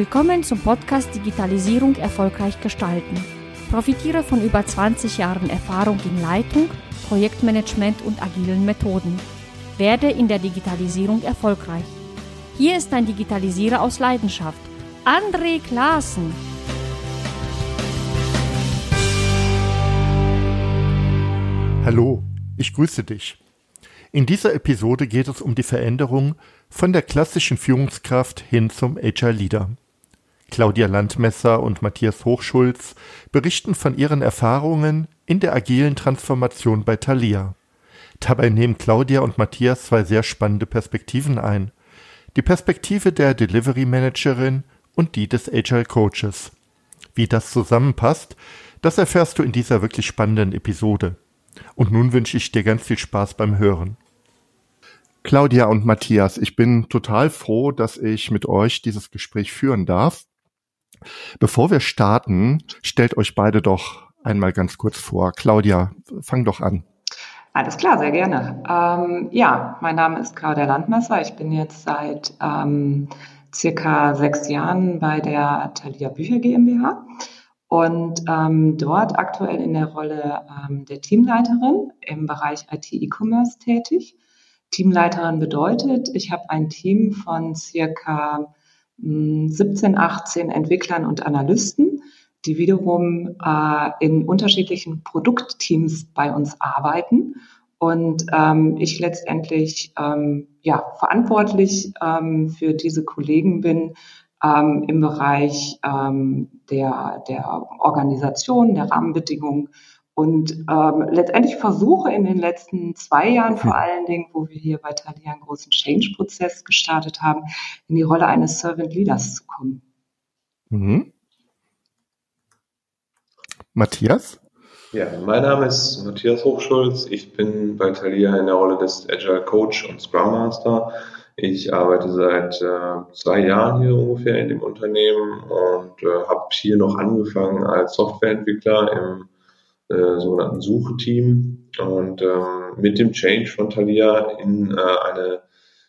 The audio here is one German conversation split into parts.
Willkommen zum Podcast Digitalisierung erfolgreich gestalten. Profitiere von über 20 Jahren Erfahrung in Leitung, Projektmanagement und agilen Methoden. Werde in der Digitalisierung erfolgreich. Hier ist ein Digitalisierer aus Leidenschaft, André Klaassen. Hallo, ich grüße dich. In dieser Episode geht es um die Veränderung von der klassischen Führungskraft hin zum Agile Leader. Claudia Landmesser und Matthias Hochschulz berichten von ihren Erfahrungen in der agilen Transformation bei Thalia. Dabei nehmen Claudia und Matthias zwei sehr spannende Perspektiven ein. Die Perspektive der Delivery Managerin und die des Agile Coaches. Wie das zusammenpasst, das erfährst du in dieser wirklich spannenden Episode. Und nun wünsche ich dir ganz viel Spaß beim Hören. Claudia und Matthias, ich bin total froh, dass ich mit euch dieses Gespräch führen darf. Bevor wir starten, stellt euch beide doch einmal ganz kurz vor. Claudia, fang doch an. Alles klar, sehr gerne. Ähm, ja, mein Name ist Claudia Landmesser. Ich bin jetzt seit ähm, circa sechs Jahren bei der Thalia Bücher GmbH und ähm, dort aktuell in der Rolle ähm, der Teamleiterin im Bereich IT-E-Commerce tätig. Teamleiterin bedeutet, ich habe ein Team von circa 17, 18 Entwicklern und Analysten, die wiederum äh, in unterschiedlichen Produktteams bei uns arbeiten und ähm, ich letztendlich ähm, ja verantwortlich ähm, für diese Kollegen bin, ähm, im Bereich ähm, der, der Organisation, der Rahmenbedingungen und ähm, letztendlich versuche in den letzten zwei Jahren vor allen Dingen, wo wir hier bei Thalia einen großen Change-Prozess gestartet haben, in die Rolle eines Servant Leaders zu kommen. Mhm. Matthias? Ja, mein Name ist Matthias Hochschulz. Ich bin bei Thalia in der Rolle des Agile Coach und Scrum Master. Ich arbeite seit äh, zwei Jahren hier ungefähr in dem Unternehmen und äh, habe hier noch angefangen als Softwareentwickler im äh, sogenannten Sucheteam und ähm, mit dem Change von Thalia in äh, eine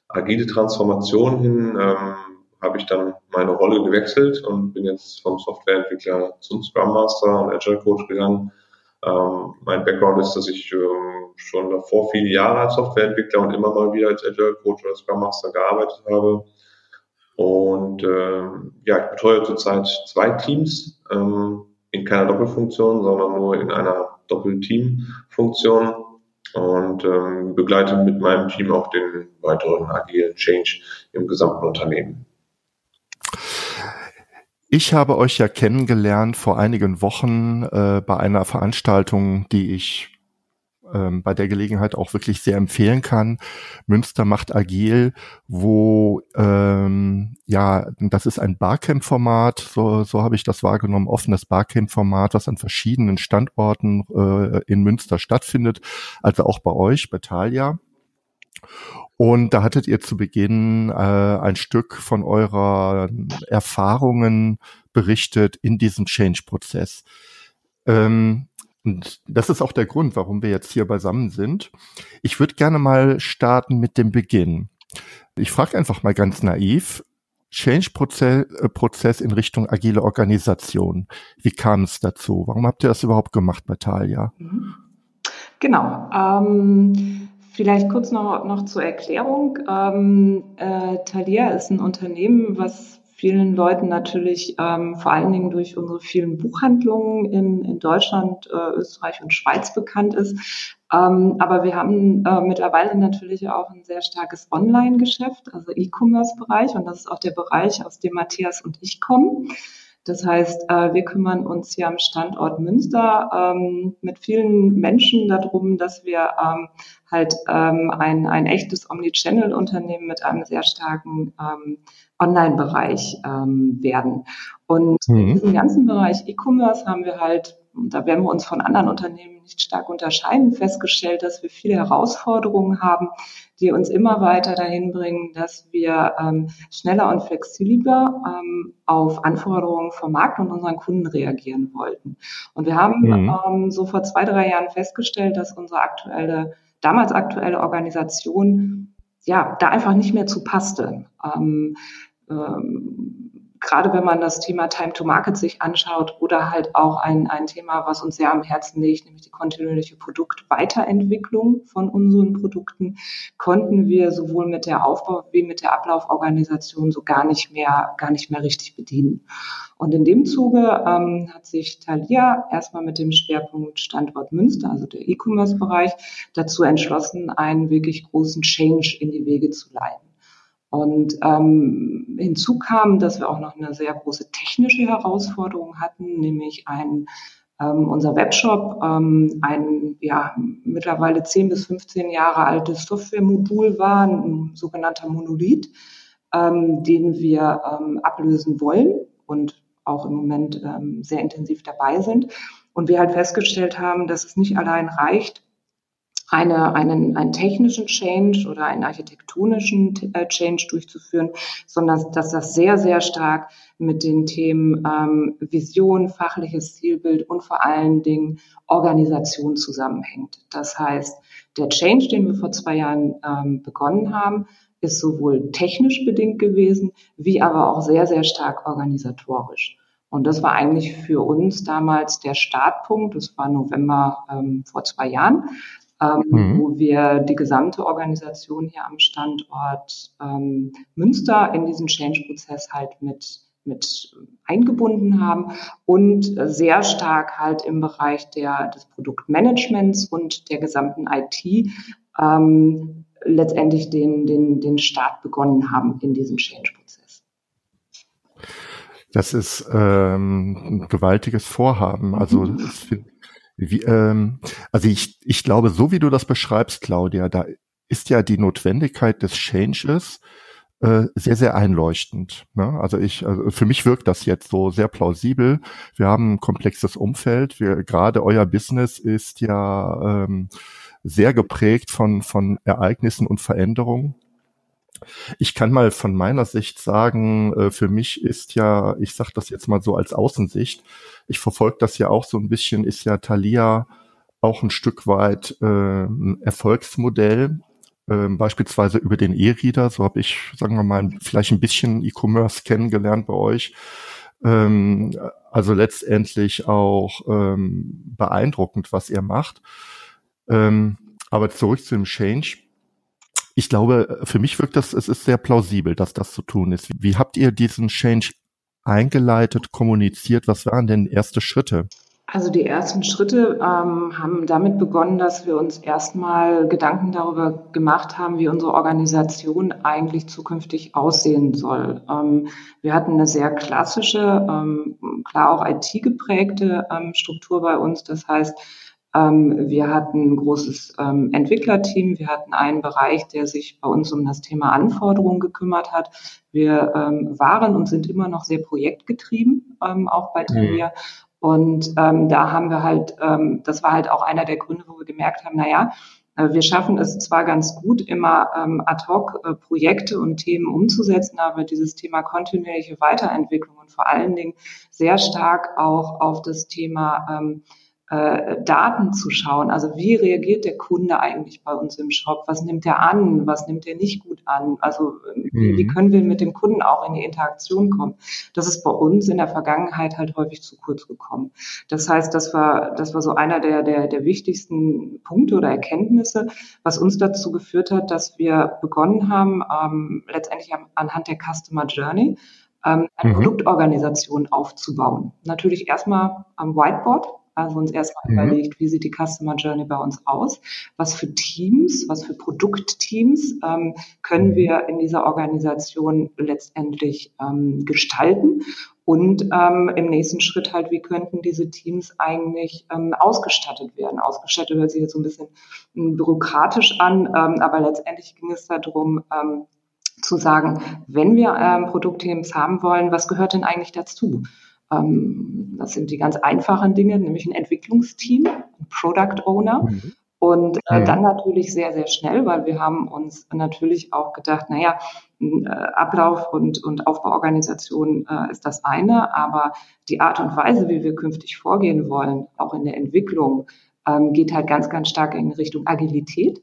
agile Transformation hin ähm, habe ich dann meine Rolle gewechselt und bin jetzt vom Softwareentwickler zum Scrum Master und Agile Coach gegangen. Ähm, mein Background ist, dass ich ähm, schon davor viele Jahre als Softwareentwickler und immer mal wieder als Agile Coach oder Scrum Master gearbeitet habe. Und ähm, ja, ich betreue zurzeit zwei Teams ähm, in keiner Doppelfunktion, sondern nur in einer Doppelteam-Funktion und ähm, begleite mit meinem Team auch den weiteren agilen Change im gesamten Unternehmen. Ich habe euch ja kennengelernt vor einigen Wochen äh, bei einer Veranstaltung, die ich ähm, bei der Gelegenheit auch wirklich sehr empfehlen kann. Münster macht agil, wo ähm, ja, das ist ein Barcamp-Format, so, so habe ich das wahrgenommen, offenes Barcamp-Format, was an verschiedenen Standorten äh, in Münster stattfindet, also auch bei euch, bei Thalia. Und da hattet ihr zu Beginn äh, ein Stück von eurer Erfahrungen berichtet in diesem Change-Prozess. Ähm, und das ist auch der Grund, warum wir jetzt hier beisammen sind. Ich würde gerne mal starten mit dem Beginn. Ich frage einfach mal ganz naiv, Change-Prozess äh, in Richtung agile Organisation. Wie kam es dazu? Warum habt ihr das überhaupt gemacht bei Thalia? Mhm. Genau. Ähm, vielleicht kurz noch, noch zur Erklärung. Ähm, äh, Thalia ist ein Unternehmen, was vielen Leuten natürlich ähm, vor allen Dingen durch unsere vielen Buchhandlungen in, in Deutschland, äh, Österreich und Schweiz bekannt ist. Ähm, aber wir haben äh, mittlerweile natürlich auch ein sehr starkes Online-Geschäft, also E-Commerce-Bereich. Und das ist auch der Bereich, aus dem Matthias und ich kommen. Das heißt, äh, wir kümmern uns hier am Standort Münster ähm, mit vielen Menschen darum, dass wir ähm, halt ähm, ein, ein echtes Omnichannel-Unternehmen mit einem sehr starken Online-Bereich ähm, werden. Und mhm. in diesem ganzen Bereich E-Commerce haben wir halt, da werden wir uns von anderen Unternehmen nicht stark unterscheiden, festgestellt, dass wir viele Herausforderungen haben, die uns immer weiter dahin bringen, dass wir ähm, schneller und flexibler ähm, auf Anforderungen vom Markt und unseren Kunden reagieren wollten. Und wir haben mhm. ähm, so vor zwei, drei Jahren festgestellt, dass unsere aktuelle, damals aktuelle Organisation ja, da einfach nicht mehr zu passte. Ähm, ähm, gerade wenn man das Thema Time to Market sich anschaut oder halt auch ein, ein Thema, was uns sehr am Herzen liegt, nämlich die kontinuierliche Produktweiterentwicklung von unseren Produkten, konnten wir sowohl mit der Aufbau wie mit der Ablauforganisation so gar nicht mehr, gar nicht mehr richtig bedienen. Und in dem Zuge ähm, hat sich Thalia erstmal mit dem Schwerpunkt Standort Münster, also der E-Commerce-Bereich, dazu entschlossen, einen wirklich großen Change in die Wege zu leiten. Und ähm, hinzu kam, dass wir auch noch eine sehr große technische Herausforderung hatten, nämlich ein ähm, unser Webshop, ähm, ein ja, mittlerweile 10 bis 15 Jahre altes Softwaremodul war, ein sogenannter Monolith, ähm, den wir ähm, ablösen wollen und auch im Moment ähm, sehr intensiv dabei sind. Und wir halt festgestellt haben, dass es nicht allein reicht, eine, einen, einen technischen Change oder einen architektonischen äh, Change durchzuführen, sondern dass das sehr, sehr stark mit den Themen ähm, Vision, fachliches Zielbild und vor allen Dingen Organisation zusammenhängt. Das heißt, der Change, den wir vor zwei Jahren ähm, begonnen haben, ist sowohl technisch bedingt gewesen, wie aber auch sehr, sehr stark organisatorisch. Und das war eigentlich für uns damals der Startpunkt. Das war November ähm, vor zwei Jahren, ähm, mhm. wo wir die gesamte Organisation hier am Standort ähm, Münster in diesen Change-Prozess halt mit mit eingebunden haben und sehr stark halt im Bereich der, des Produktmanagements und der gesamten IT ähm, letztendlich den, den, den Start begonnen haben in diesem Change-Prozess. Das ist ähm, ein gewaltiges Vorhaben. Also mhm. es, wie, ähm, also ich, ich glaube, so wie du das beschreibst, Claudia, da ist ja die Notwendigkeit des Changes äh, sehr, sehr einleuchtend. Ne? Also ich, also für mich wirkt das jetzt so sehr plausibel. Wir haben ein komplexes Umfeld. Wir, gerade euer Business ist ja ähm, sehr geprägt von, von Ereignissen und Veränderungen. Ich kann mal von meiner Sicht sagen, äh, für mich ist ja, ich sage das jetzt mal so als Außensicht, ich verfolge das ja auch so ein bisschen, ist ja Thalia auch ein Stück weit äh, Erfolgsmodell, äh, beispielsweise über den E-Reader. So habe ich, sagen wir mal, vielleicht ein bisschen E-Commerce kennengelernt bei euch. Ähm, also letztendlich auch ähm, beeindruckend, was ihr macht. Ähm, aber zurück zu dem Change ich glaube, für mich wirkt das, es ist sehr plausibel, dass das zu tun ist. Wie habt ihr diesen Change eingeleitet, kommuniziert? Was waren denn erste Schritte? Also die ersten Schritte ähm, haben damit begonnen, dass wir uns erstmal Gedanken darüber gemacht haben, wie unsere Organisation eigentlich zukünftig aussehen soll. Ähm, wir hatten eine sehr klassische, ähm, klar auch IT-geprägte ähm, Struktur bei uns. Das heißt, ähm, wir hatten ein großes ähm, Entwicklerteam. Wir hatten einen Bereich, der sich bei uns um das Thema Anforderungen gekümmert hat. Wir ähm, waren und sind immer noch sehr projektgetrieben, auch bei Thalia. Mhm. Und ähm, da haben wir halt, ähm, das war halt auch einer der Gründe, wo wir gemerkt haben, naja, äh, wir schaffen es zwar ganz gut, immer ähm, ad hoc äh, Projekte und Themen umzusetzen, aber dieses Thema kontinuierliche Weiterentwicklung und vor allen Dingen sehr stark auch auf das Thema ähm, äh, Daten zu schauen. Also wie reagiert der Kunde eigentlich bei uns im Shop? Was nimmt er an? Was nimmt er nicht gut an? Also mhm. wie können wir mit dem Kunden auch in die Interaktion kommen? Das ist bei uns in der Vergangenheit halt häufig zu kurz gekommen. Das heißt, das war, das war so einer der, der, der wichtigsten Punkte oder Erkenntnisse, was uns dazu geführt hat, dass wir begonnen haben, ähm, letztendlich anhand der Customer Journey, ähm, eine mhm. Produktorganisation aufzubauen. Natürlich erstmal am Whiteboard, also uns erstmal mhm. überlegt, wie sieht die Customer Journey bei uns aus? Was für Teams, was für Produktteams ähm, können mhm. wir in dieser Organisation letztendlich ähm, gestalten? Und ähm, im nächsten Schritt halt, wie könnten diese Teams eigentlich ähm, ausgestattet werden? Ausgestattet hört sich jetzt so ein bisschen ähm, bürokratisch an, ähm, aber letztendlich ging es darum, ähm, zu sagen, wenn wir ähm, Produktteams haben wollen, was gehört denn eigentlich dazu? Ähm, das sind die ganz einfachen Dinge, nämlich ein Entwicklungsteam, ein Product Owner. Mhm. Und äh, dann natürlich sehr, sehr schnell, weil wir haben uns natürlich auch gedacht, naja, äh, Ablauf und, und Aufbauorganisation äh, ist das eine, aber die Art und Weise, wie wir künftig vorgehen wollen, auch in der Entwicklung, ähm, geht halt ganz, ganz stark in Richtung Agilität.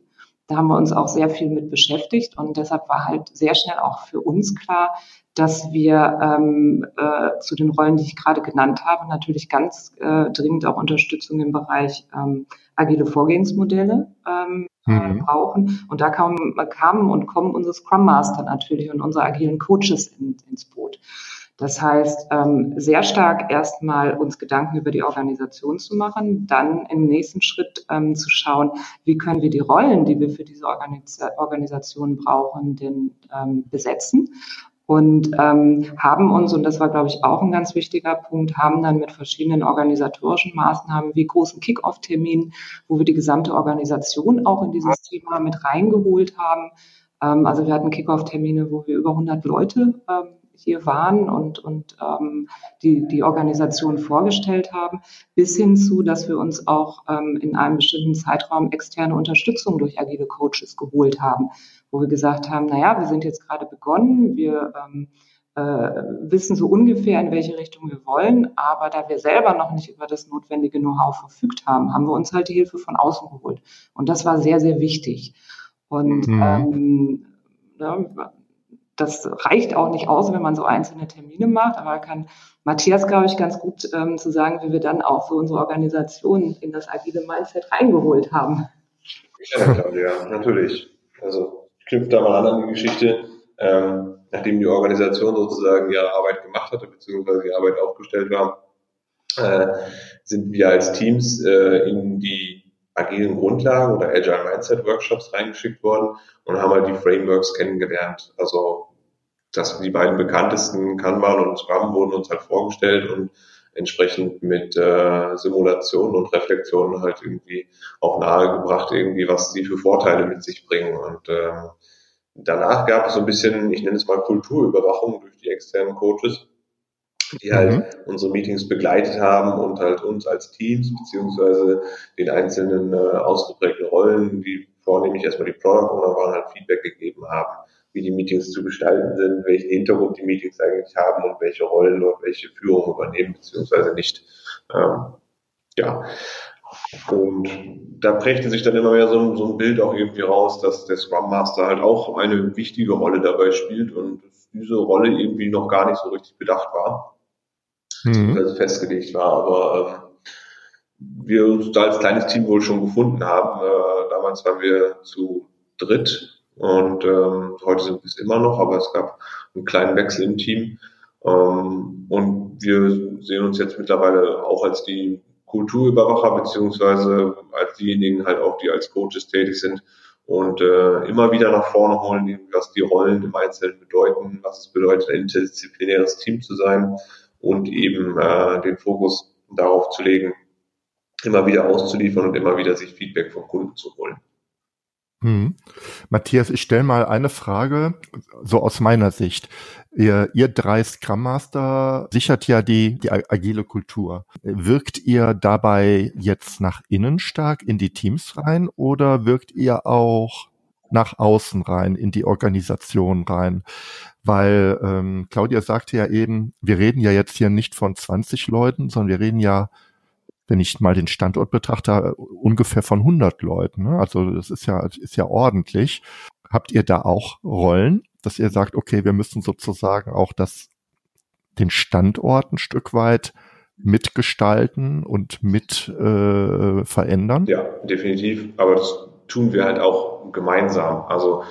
Da haben wir uns auch sehr viel mit beschäftigt und deshalb war halt sehr schnell auch für uns klar, dass wir ähm, äh, zu den Rollen, die ich gerade genannt habe, natürlich ganz äh, dringend auch Unterstützung im Bereich ähm, agile Vorgehensmodelle ähm, mhm. brauchen. Und da kamen, kamen und kommen unsere Scrum Master natürlich und unsere agilen Coaches in, ins Boot. Das heißt, ähm, sehr stark erstmal uns Gedanken über die Organisation zu machen, dann im nächsten Schritt ähm, zu schauen, wie können wir die Rollen, die wir für diese Organis Organisation brauchen, denn ähm, besetzen und ähm, haben uns, und das war, glaube ich, auch ein ganz wichtiger Punkt, haben dann mit verschiedenen organisatorischen Maßnahmen wie großen Kick-Off-Terminen, wo wir die gesamte Organisation auch in dieses Thema mit reingeholt haben. Ähm, also wir hatten Kick-Off-Termine, wo wir über 100 Leute ähm, hier waren und, und ähm, die, die Organisation vorgestellt haben, bis hin zu, dass wir uns auch ähm, in einem bestimmten Zeitraum externe Unterstützung durch agile Coaches geholt haben, wo wir gesagt haben, naja, wir sind jetzt gerade begonnen, wir ähm, äh, wissen so ungefähr, in welche Richtung wir wollen, aber da wir selber noch nicht über das notwendige Know-how verfügt haben, haben wir uns halt die Hilfe von außen geholt. Und das war sehr, sehr wichtig. Und mhm. ähm, ja, das reicht auch nicht aus, wenn man so einzelne Termine macht, aber kann Matthias, glaube ich, ganz gut ähm, zu sagen, wie wir dann auch so unsere Organisation in das agile Mindset reingeholt haben. Ja, Claudia, natürlich. Also ich knüpfe da mal an an die Geschichte. Ähm, nachdem die Organisation sozusagen ihre Arbeit gemacht hatte, beziehungsweise die Arbeit aufgestellt war, äh, sind wir als Teams äh, in die agilen Grundlagen oder Agile Mindset Workshops reingeschickt worden und haben halt die Frameworks kennengelernt. Also das, die beiden bekanntesten Kanban und Scrum wurden uns halt vorgestellt und entsprechend mit äh, Simulationen und Reflexionen halt irgendwie auch nahegebracht, irgendwie, was sie für Vorteile mit sich bringen. Und äh, danach gab es so ein bisschen, ich nenne es mal Kulturüberwachung durch die externen Coaches, die halt mhm. unsere Meetings begleitet haben und halt uns als Teams beziehungsweise den einzelnen äh, ausgeprägten Rollen, die vornehmlich erstmal die Product Owner waren, halt Feedback gegeben haben wie die Meetings zu gestalten sind, welchen Hintergrund die Meetings eigentlich haben und welche Rollen dort welche Führung übernehmen, beziehungsweise nicht. Ähm, ja. Und da prägte sich dann immer mehr so, so, ein Bild auch irgendwie raus, dass der Scrum Master halt auch eine wichtige Rolle dabei spielt und diese Rolle irgendwie noch gar nicht so richtig bedacht war, mhm. also festgelegt war, aber ähm, wir uns da als kleines Team wohl schon gefunden haben. Äh, damals waren wir zu dritt und ähm, heute sind wir es immer noch, aber es gab einen kleinen Wechsel im Team. Ähm, und wir sehen uns jetzt mittlerweile auch als die Kulturüberwacher, beziehungsweise als diejenigen halt auch, die als Coaches tätig sind und äh, immer wieder nach vorne holen, was die Rollen im Einzelnen bedeuten, was es bedeutet, ein interdisziplinäres Team zu sein und eben äh, den Fokus darauf zu legen, immer wieder auszuliefern und immer wieder sich Feedback vom Kunden zu holen. Hm. Matthias, ich stelle mal eine Frage, so aus meiner Sicht. Ihr, ihr drei Scrum Master sichert ja die, die agile Kultur. Wirkt ihr dabei jetzt nach innen stark in die Teams rein oder wirkt ihr auch nach außen rein, in die Organisation rein? Weil ähm, Claudia sagte ja eben, wir reden ja jetzt hier nicht von 20 Leuten, sondern wir reden ja wenn ich mal den Standort betrachte, ungefähr von 100 Leuten. Ne? Also das ist ja, ist ja ordentlich. Habt ihr da auch Rollen, dass ihr sagt, okay, wir müssen sozusagen auch das, den Standort ein Stück weit mitgestalten und mit äh, verändern? Ja, definitiv. Aber das tun wir halt auch gemeinsam. Also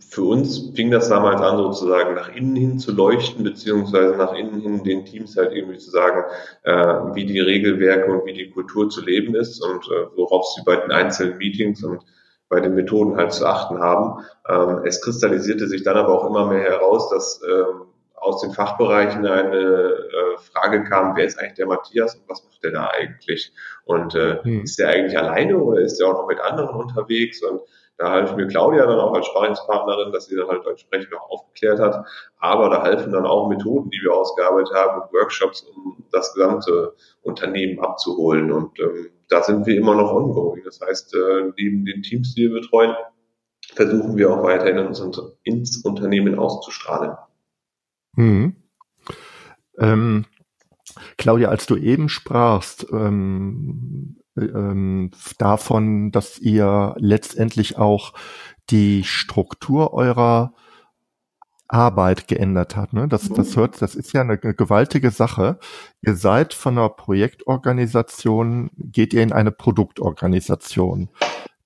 für uns fing das damals an, sozusagen nach innen hin zu leuchten, beziehungsweise nach innen hin den Teams halt irgendwie zu sagen, äh, wie die Regelwerke und wie die Kultur zu leben ist und äh, worauf sie bei den einzelnen Meetings und bei den Methoden halt zu achten haben. Ähm, es kristallisierte sich dann aber auch immer mehr heraus, dass ähm, aus den Fachbereichen eine äh, Frage kam, wer ist eigentlich der Matthias und was macht der da eigentlich? Und äh, hm. ist der eigentlich alleine oder ist der auch noch mit anderen unterwegs? Und da half mir Claudia dann auch als Sparingspartnerin, dass sie dann halt entsprechend auch aufgeklärt hat. Aber da halfen dann auch Methoden, die wir ausgearbeitet haben und Workshops, um das gesamte Unternehmen abzuholen. Und ähm, da sind wir immer noch ongoing. Das heißt, äh, neben den Teams, die wir betreuen, versuchen wir auch weiterhin ins, ins Unternehmen auszustrahlen. Hm. Ähm, Claudia, als du eben sprachst, ähm, ähm, davon, dass ihr letztendlich auch die Struktur eurer Arbeit geändert hat. Ne? Das, das hört, das ist ja eine gewaltige Sache. Ihr seid von einer Projektorganisation, geht ihr in eine Produktorganisation.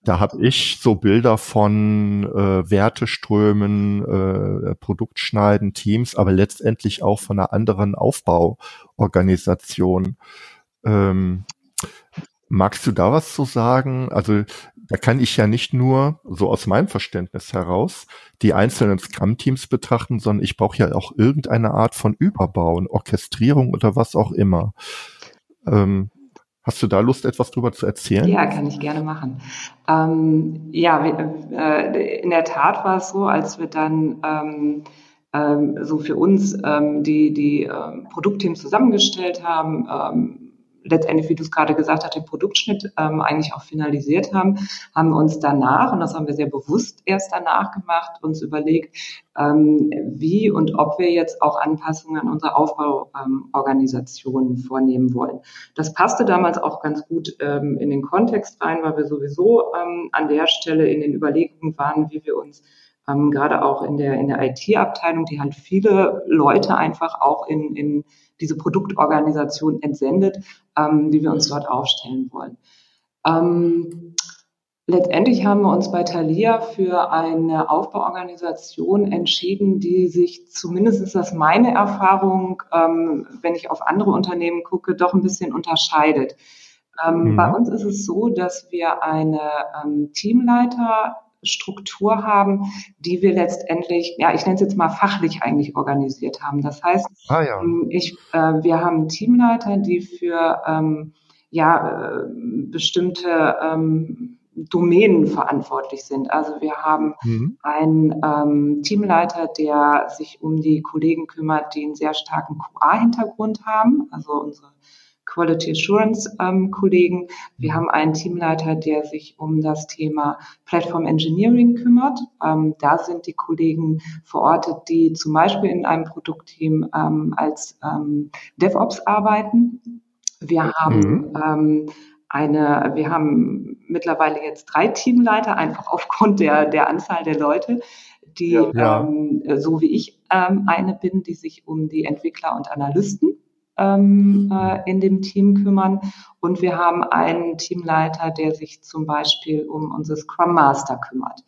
Da habe ich so Bilder von äh, Werteströmen, äh, Produktschneiden, Teams, aber letztendlich auch von einer anderen Aufbauorganisation. Ähm, magst du da was zu sagen? Also da kann ich ja nicht nur, so aus meinem Verständnis heraus, die einzelnen Scrum-Teams betrachten, sondern ich brauche ja auch irgendeine Art von Überbau, Orchestrierung oder was auch immer. Ähm, Hast du da Lust, etwas drüber zu erzählen? Ja, kann ich gerne machen. Ähm, ja, äh, in der Tat war es so, als wir dann ähm, ähm, so für uns ähm, die, die ähm, Produktteams zusammengestellt haben, letztendlich, wie du es gerade gesagt hast, den Produktschnitt ähm, eigentlich auch finalisiert haben, haben uns danach, und das haben wir sehr bewusst erst danach gemacht, uns überlegt, ähm, wie und ob wir jetzt auch Anpassungen an unsere Aufbauorganisationen ähm, vornehmen wollen. Das passte damals auch ganz gut ähm, in den Kontext rein, weil wir sowieso ähm, an der Stelle in den Überlegungen waren, wie wir uns ähm, gerade auch in der, in der IT-Abteilung, die halt viele Leute einfach auch in, in diese Produktorganisation entsendet, ähm, wie wir uns dort aufstellen wollen. Ähm, letztendlich haben wir uns bei Thalia für eine Aufbauorganisation entschieden, die sich zumindest ist das meine Erfahrung, ähm, wenn ich auf andere Unternehmen gucke, doch ein bisschen unterscheidet. Ähm, mhm. Bei uns ist es so, dass wir eine ähm, Teamleiter Struktur haben, die wir letztendlich, ja, ich nenne es jetzt mal fachlich eigentlich organisiert haben. Das heißt, ah, ja. Ähm, ich, äh, wir haben Teamleiter, die für ähm, ja, äh, bestimmte ähm, Domänen verantwortlich sind. Also wir haben mhm. einen ähm, Teamleiter, der sich um die Kollegen kümmert, die einen sehr starken QA-Hintergrund haben, also unsere Quality Assurance ähm, Kollegen. Wir haben einen Teamleiter, der sich um das Thema Platform Engineering kümmert. Ähm, da sind die Kollegen verortet, die zum Beispiel in einem Produktteam ähm, als ähm, DevOps arbeiten. Wir haben mhm. ähm, eine, wir haben mittlerweile jetzt drei Teamleiter, einfach aufgrund der, der Anzahl der Leute, die, ja. ähm, so wie ich ähm, eine bin, die sich um die Entwickler und Analysten ähm, äh, in dem Team kümmern. Und wir haben einen Teamleiter, der sich zum Beispiel um unser Scrum Master kümmert.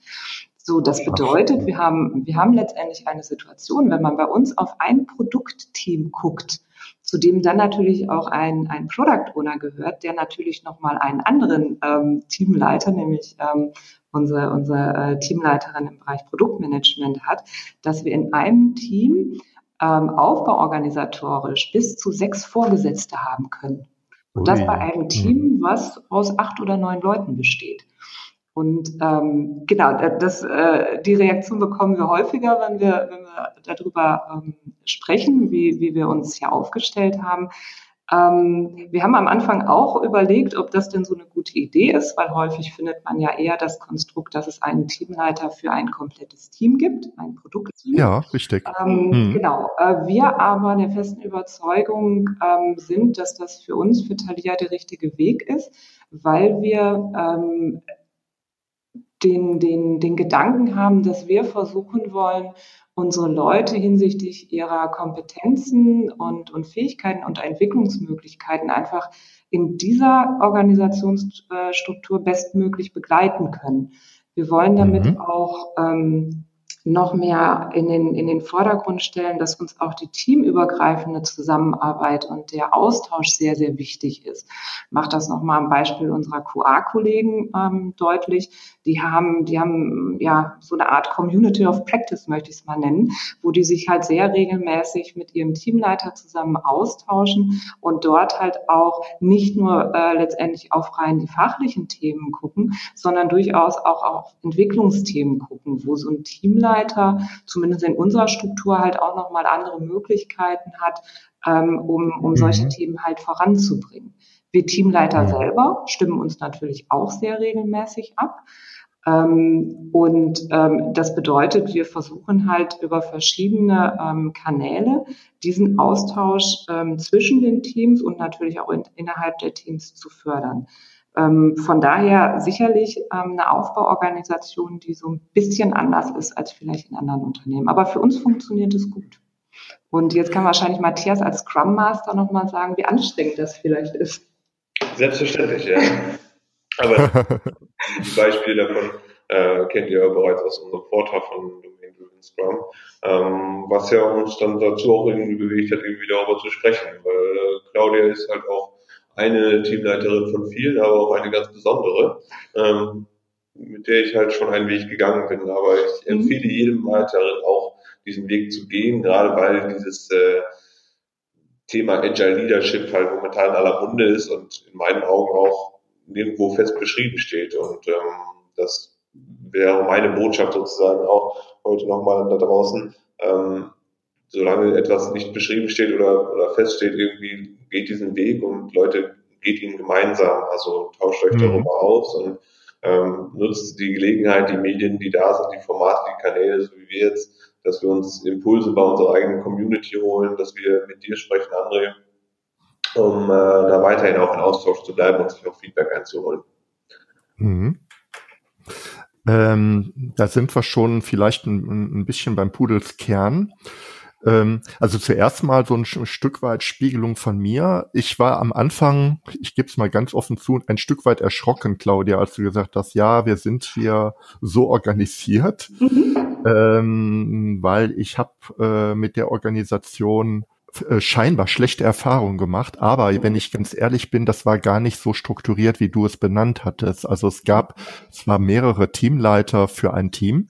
So, das bedeutet, wir haben, wir haben letztendlich eine Situation, wenn man bei uns auf ein Produktteam guckt, zu dem dann natürlich auch ein, ein Product Owner gehört, der natürlich nochmal einen anderen ähm, Teamleiter, nämlich ähm, unsere, unsere äh, Teamleiterin im Bereich Produktmanagement hat, dass wir in einem Team ähm, aufbauorganisatorisch bis zu sechs Vorgesetzte haben können. Und das bei einem Team, was aus acht oder neun Leuten besteht. Und ähm, genau, das, äh, die Reaktion bekommen wir häufiger, wenn wir, wenn wir darüber ähm, sprechen, wie, wie wir uns hier aufgestellt haben. Ähm, wir haben am Anfang auch überlegt, ob das denn so eine gute Idee ist, weil häufig findet man ja eher das Konstrukt, dass es einen Teamleiter für ein komplettes Team gibt, ein Produktteam. Ja, richtig. Ähm, hm. Genau. Äh, wir aber der festen Überzeugung ähm, sind, dass das für uns, für Thalia, der richtige Weg ist, weil wir ähm, den, den, den Gedanken haben, dass wir versuchen wollen, unsere Leute hinsichtlich ihrer Kompetenzen und, und Fähigkeiten und Entwicklungsmöglichkeiten einfach in dieser Organisationsstruktur bestmöglich begleiten können. Wir wollen damit mhm. auch ähm, noch mehr in den, in den Vordergrund stellen, dass uns auch die teamübergreifende Zusammenarbeit und der Austausch sehr, sehr wichtig ist. Ich mache das nochmal am Beispiel unserer QA-Kollegen ähm, deutlich. Die haben, die haben ja so eine Art Community of Practice, möchte ich es mal nennen, wo die sich halt sehr regelmäßig mit ihrem Teamleiter zusammen austauschen und dort halt auch nicht nur äh, letztendlich auf rein die fachlichen Themen gucken, sondern durchaus auch auf Entwicklungsthemen gucken, wo so ein Teamleiter zumindest in unserer Struktur, halt auch nochmal andere Möglichkeiten hat, ähm, um, um solche mhm. Themen halt voranzubringen. Wir Teamleiter selber stimmen uns natürlich auch sehr regelmäßig ab. Ähm, und ähm, das bedeutet, wir versuchen halt über verschiedene ähm, Kanäle diesen Austausch ähm, zwischen den Teams und natürlich auch in, innerhalb der Teams zu fördern. Ähm, von daher sicherlich ähm, eine Aufbauorganisation, die so ein bisschen anders ist als vielleicht in anderen Unternehmen. Aber für uns funktioniert es gut. Und jetzt kann wahrscheinlich Matthias als Scrum Master nochmal sagen, wie anstrengend das vielleicht ist. Selbstverständlich, ja. Aber die Beispiele davon äh, kennt ihr ja bereits aus unserem Vortrag von Domain Driven Scrum, ähm, was ja uns dann dazu auch irgendwie bewegt hat, irgendwie darüber zu sprechen, weil äh, Claudia ist halt auch eine Teamleiterin von vielen, aber auch eine ganz besondere, ähm, mit der ich halt schon einen Weg gegangen bin. Aber ich mhm. empfehle jedem weiteren auch diesen Weg zu gehen, gerade weil dieses äh, Thema Agile Leadership halt momentan in aller Munde ist und in meinen Augen auch nirgendwo fest beschrieben steht. Und ähm, das wäre meine Botschaft sozusagen auch heute nochmal da draußen. Ähm, solange etwas nicht beschrieben steht oder, oder feststeht, irgendwie geht diesen Weg und Leute geht ihn gemeinsam. Also tauscht euch mhm. darüber aus und ähm, nutzt die Gelegenheit, die Medien, die da sind, die Formate, die Kanäle, so wie wir jetzt, dass wir uns Impulse bei unserer eigenen Community holen, dass wir mit dir sprechen, André, um äh, da weiterhin auch in Austausch zu bleiben und sich auch Feedback einzuholen. Mhm. Ähm, da sind wir schon vielleicht ein, ein bisschen beim Pudels Kern. Ähm, also zuerst mal so ein Stück weit Spiegelung von mir. Ich war am Anfang, ich gebe es mal ganz offen zu, ein Stück weit erschrocken, Claudia, als du gesagt hast, ja, wir sind hier so organisiert, mhm. Ähm, weil ich habe äh, mit der Organisation äh, scheinbar schlechte Erfahrungen gemacht, aber wenn ich ganz ehrlich bin, das war gar nicht so strukturiert, wie du es benannt hattest. Also es gab zwar mehrere Teamleiter für ein Team,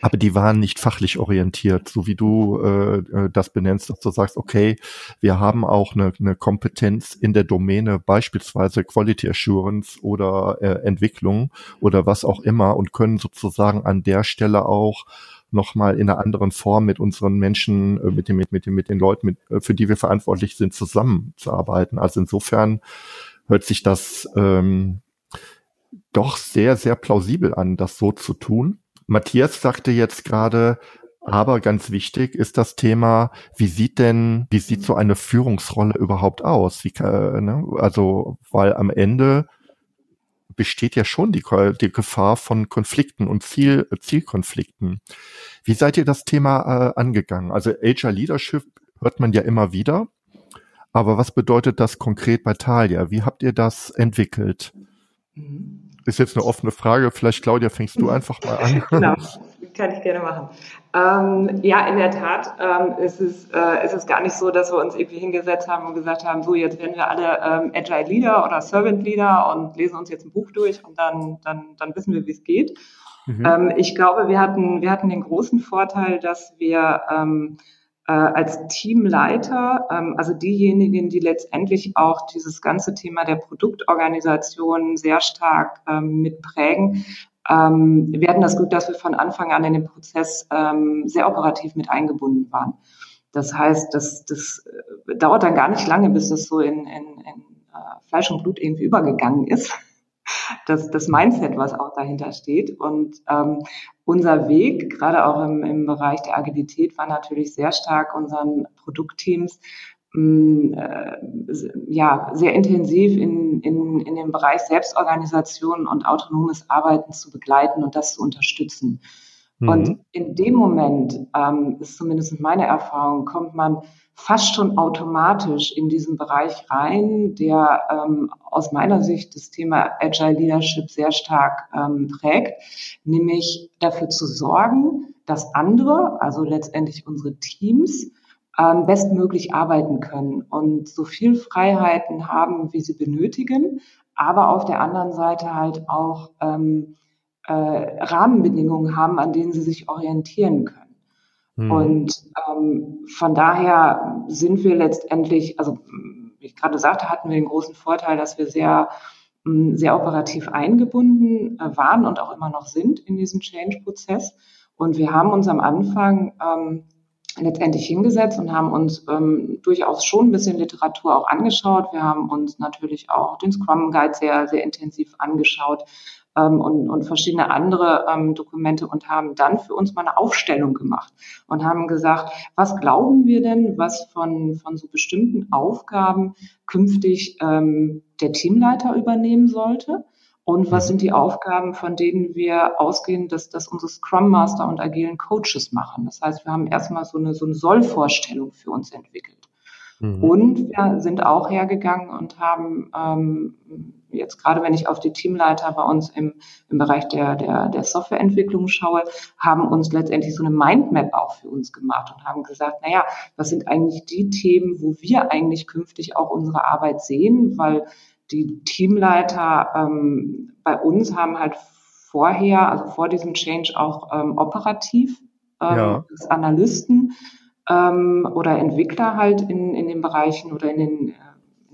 aber die waren nicht fachlich orientiert, so wie du äh, äh, das benennst, dass du sagst, okay, wir haben auch eine, eine Kompetenz in der Domäne, beispielsweise Quality Assurance oder äh, Entwicklung oder was auch immer und können sozusagen an der Stelle auch nochmal in einer anderen Form mit unseren Menschen, äh, mit, den, mit, den, mit den Leuten, mit, äh, für die wir verantwortlich sind, zusammenzuarbeiten. Also insofern hört sich das ähm, doch sehr, sehr plausibel an, das so zu tun. Matthias sagte jetzt gerade, aber ganz wichtig ist das Thema, wie sieht denn, wie sieht so eine Führungsrolle überhaupt aus? Wie, äh, ne? Also, weil am Ende besteht ja schon die, die Gefahr von Konflikten und Ziel, Zielkonflikten. Wie seid ihr das Thema äh, angegangen? Also Agile Leadership hört man ja immer wieder. Aber was bedeutet das konkret bei Talia? Wie habt ihr das entwickelt? Mhm. Ist jetzt eine offene Frage. Vielleicht, Claudia, fängst du einfach mal an. genau, kann ich gerne machen. Ähm, ja, in der Tat ähm, ist, es, äh, ist es gar nicht so, dass wir uns irgendwie hingesetzt haben und gesagt haben, so jetzt werden wir alle ähm, Agile Leader oder Servant Leader und lesen uns jetzt ein Buch durch und dann, dann, dann wissen wir, wie es geht. Mhm. Ähm, ich glaube, wir hatten, wir hatten den großen Vorteil, dass wir ähm, äh, als Teamleiter, ähm, also diejenigen, die letztendlich auch dieses ganze Thema der Produktorganisation sehr stark ähm, mitprägen, ähm, wir hatten das Glück, dass wir von Anfang an in den Prozess ähm, sehr operativ mit eingebunden waren. Das heißt, das, das äh, dauert dann gar nicht lange, bis das so in, in, in äh, Fleisch und Blut irgendwie übergegangen ist das, das Mindset, was auch dahinter steht. Und ähm, unser Weg, gerade auch im, im Bereich der Agilität, war natürlich sehr stark unseren Produktteams mm, äh, ja, sehr intensiv in, in, in dem Bereich Selbstorganisation und autonomes Arbeiten zu begleiten und das zu unterstützen. Mhm. Und in dem Moment, ähm, ist zumindest meine Erfahrung, kommt man fast schon automatisch in diesen Bereich rein, der ähm, aus meiner Sicht das Thema Agile Leadership sehr stark ähm, prägt, nämlich dafür zu sorgen, dass andere, also letztendlich unsere Teams, ähm, bestmöglich arbeiten können und so viel Freiheiten haben, wie sie benötigen, aber auf der anderen Seite halt auch ähm, äh, Rahmenbedingungen haben, an denen sie sich orientieren können. Mhm. Und ähm, von daher sind wir letztendlich, also wie ich gerade sagte, hatten wir den großen Vorteil, dass wir sehr, mm, sehr operativ eingebunden äh, waren und auch immer noch sind in diesem Change-Prozess. Und wir haben uns am Anfang ähm, letztendlich hingesetzt und haben uns ähm, durchaus schon ein bisschen Literatur auch angeschaut. Wir haben uns natürlich auch den Scrum Guide sehr, sehr intensiv angeschaut ähm, und, und verschiedene andere ähm, Dokumente und haben dann für uns mal eine Aufstellung gemacht und haben gesagt, was glauben wir denn, was von, von so bestimmten Aufgaben künftig ähm, der Teamleiter übernehmen sollte? Und was mhm. sind die Aufgaben, von denen wir ausgehen, dass das unsere Scrum Master und agilen Coaches machen? Das heißt, wir haben erstmal so eine, so eine Sollvorstellung für uns entwickelt. Mhm. Und wir sind auch hergegangen und haben ähm, jetzt gerade, wenn ich auf die Teamleiter bei uns im, im Bereich der, der, der Softwareentwicklung schaue, haben uns letztendlich so eine Mindmap auch für uns gemacht und haben gesagt, naja, was sind eigentlich die Themen, wo wir eigentlich künftig auch unsere Arbeit sehen, weil die Teamleiter ähm, bei uns haben halt vorher, also vor diesem Change auch ähm, operativ ähm, ja. als Analysten ähm, oder Entwickler halt in, in den Bereichen oder in den, äh,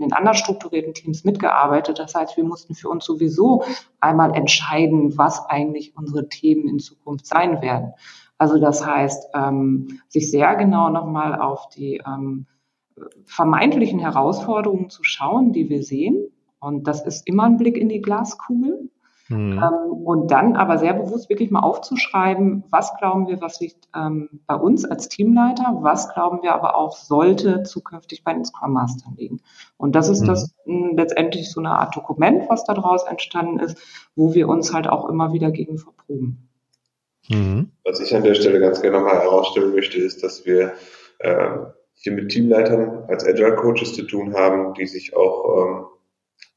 in anders strukturierten Teams mitgearbeitet. Das heißt, wir mussten für uns sowieso einmal entscheiden, was eigentlich unsere Themen in Zukunft sein werden. Also das heißt, ähm, sich sehr genau nochmal auf die ähm, vermeintlichen Herausforderungen zu schauen, die wir sehen und das ist immer ein Blick in die Glaskugel. Mhm. Ähm, und dann aber sehr bewusst wirklich mal aufzuschreiben, was glauben wir, was liegt ähm, bei uns als Teamleiter, was glauben wir aber auch sollte zukünftig bei den Scrum Mastern liegen. Und das ist mhm. das mh, letztendlich so eine Art Dokument, was daraus entstanden ist, wo wir uns halt auch immer wieder gegen verproben. Mhm. Was ich an der Stelle ganz gerne mal herausstellen möchte, ist, dass wir äh, hier mit Teamleitern als Agile Coaches zu tun haben, die sich auch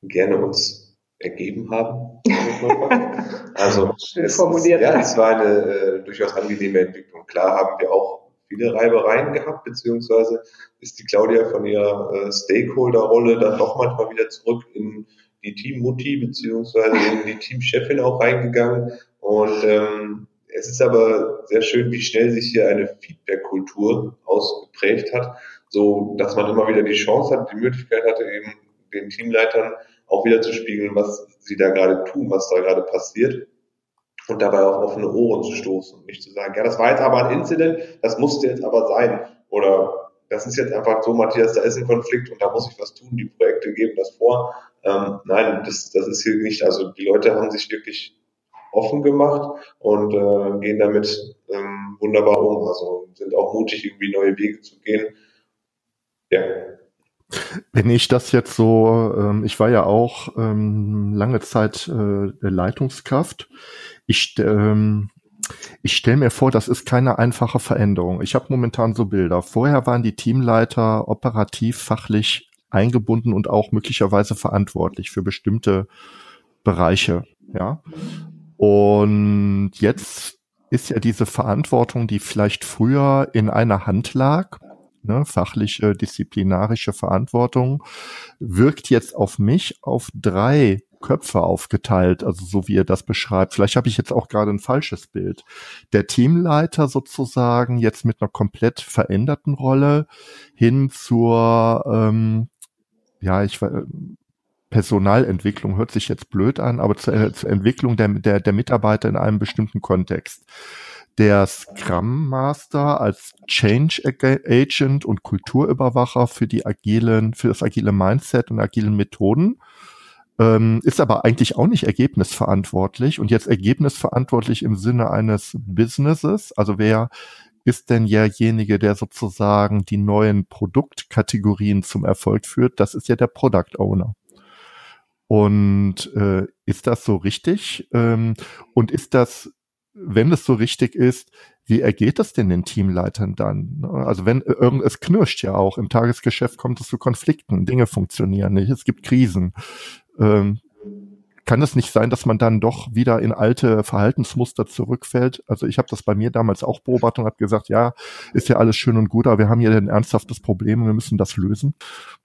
ähm, gerne uns ergeben haben. also Schön es, formuliert. ja, es war eine äh, durchaus angenehme Entwicklung. Klar haben wir auch viele Reibereien gehabt, beziehungsweise ist die Claudia von ihrer äh, Stakeholder-Rolle dann doch manchmal wieder zurück in die Teammutti beziehungsweise in die Teamchefin auch reingegangen. Und ähm, es ist aber sehr schön, wie schnell sich hier eine Feedback-Kultur ausgeprägt hat, so dass man immer wieder die Chance hat, die Möglichkeit hatte, eben den Teamleitern auch wieder zu spiegeln, was sie da gerade tun, was da gerade passiert. Und dabei auf offene Ohren zu stoßen und nicht zu sagen, ja, das war jetzt aber ein Incident, das musste jetzt aber sein. Oder das ist jetzt einfach so, Matthias, da ist ein Konflikt und da muss ich was tun, die Projekte geben das vor. Ähm, nein, das, das ist hier nicht, also die Leute haben sich wirklich offen gemacht und äh, gehen damit ähm, wunderbar um, also sind auch mutig, irgendwie neue Wege zu gehen. Ja, wenn ich das jetzt so, ähm, ich war ja auch ähm, lange Zeit äh, Leitungskraft. Ich, ähm, ich stelle mir vor, das ist keine einfache Veränderung. Ich habe momentan so Bilder. Vorher waren die Teamleiter operativ, fachlich eingebunden und auch möglicherweise verantwortlich für bestimmte Bereiche. Ja. Und jetzt ist ja diese Verantwortung, die vielleicht früher in einer Hand lag, ne, fachliche, disziplinarische Verantwortung, wirkt jetzt auf mich auf drei Köpfe aufgeteilt, also so wie ihr das beschreibt. Vielleicht habe ich jetzt auch gerade ein falsches Bild. Der Teamleiter sozusagen jetzt mit einer komplett veränderten Rolle hin zur, ähm, ja, ich Personalentwicklung hört sich jetzt blöd an, aber zur, zur Entwicklung der, der, der Mitarbeiter in einem bestimmten Kontext der Scrum Master als Change Agent und Kulturüberwacher für die agilen, für das agile Mindset und agilen Methoden, ähm, ist aber eigentlich auch nicht ergebnisverantwortlich und jetzt ergebnisverantwortlich im Sinne eines Businesses. Also wer ist denn derjenige, der sozusagen die neuen Produktkategorien zum Erfolg führt? Das ist ja der Product Owner. Und äh, ist das so richtig? Ähm, und ist das wenn es so richtig ist, wie ergeht das denn den Teamleitern dann? Also wenn irgend, es knirscht ja auch, im Tagesgeschäft kommt es zu Konflikten, Dinge funktionieren nicht, es gibt Krisen. Ähm, kann es nicht sein, dass man dann doch wieder in alte Verhaltensmuster zurückfällt? Also ich habe das bei mir damals auch beobachtet und habe gesagt, ja, ist ja alles schön und gut, aber wir haben hier ein ernsthaftes Problem und wir müssen das lösen.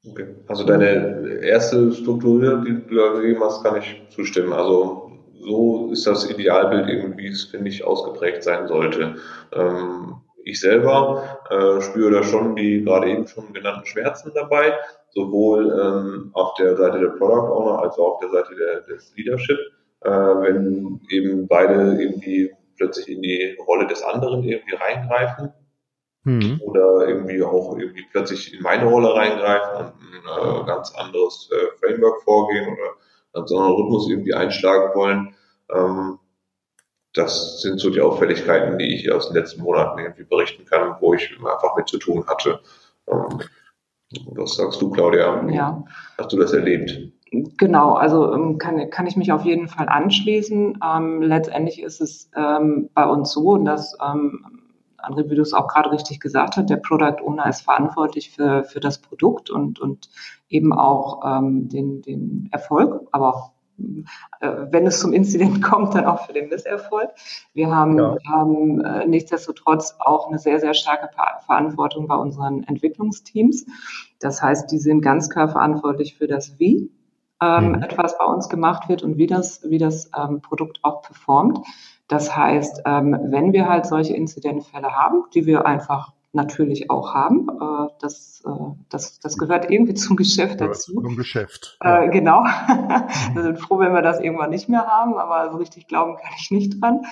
Okay. Also deine erste Struktur, die du da gegeben hast, kann ich zustimmen. Also so ist das Idealbild eben, wie es, finde ich, ausgeprägt sein sollte. Ähm, ich selber äh, spüre da schon die gerade eben schon genannten Schmerzen dabei, sowohl ähm, auf der Seite der Product Owner als auch auf der Seite der, des Leadership, äh, wenn eben beide irgendwie plötzlich in die Rolle des anderen irgendwie reingreifen mhm. oder irgendwie auch irgendwie plötzlich in meine Rolle reingreifen und ein äh, ganz anderes äh, Framework vorgehen oder ganz anderen Rhythmus irgendwie einschlagen wollen. Ähm, das sind so die Auffälligkeiten, die ich aus den letzten Monaten irgendwie berichten kann, wo ich einfach mit zu tun hatte. Ähm, was sagst du, Claudia? Ja. Hast du das erlebt? Genau, also ähm, kann, kann ich mich auf jeden Fall anschließen. Ähm, letztendlich ist es ähm, bei uns so, dass ähm, André, wie du es auch gerade richtig gesagt hast, der Product Owner ist verantwortlich für, für das Produkt und, und eben auch ähm, den, den Erfolg, aber auch wenn es zum Inzident kommt, dann auch für den Misserfolg. Wir haben ja. ähm, äh, nichtsdestotrotz auch eine sehr, sehr starke Verantwortung bei unseren Entwicklungsteams. Das heißt, die sind ganz klar verantwortlich für das Wie ähm, mhm. etwas bei uns gemacht wird und wie das, wie das ähm, Produkt auch performt. Das heißt, ähm, wenn wir halt solche Inzidenzfälle haben, die wir einfach natürlich auch haben. Äh, das, äh, das, das gehört irgendwie zum Geschäft dazu. Zum Geschäft. Ja. Äh, genau. wir sind froh, wenn wir das irgendwann nicht mehr haben, aber so richtig glauben kann ich nicht dran.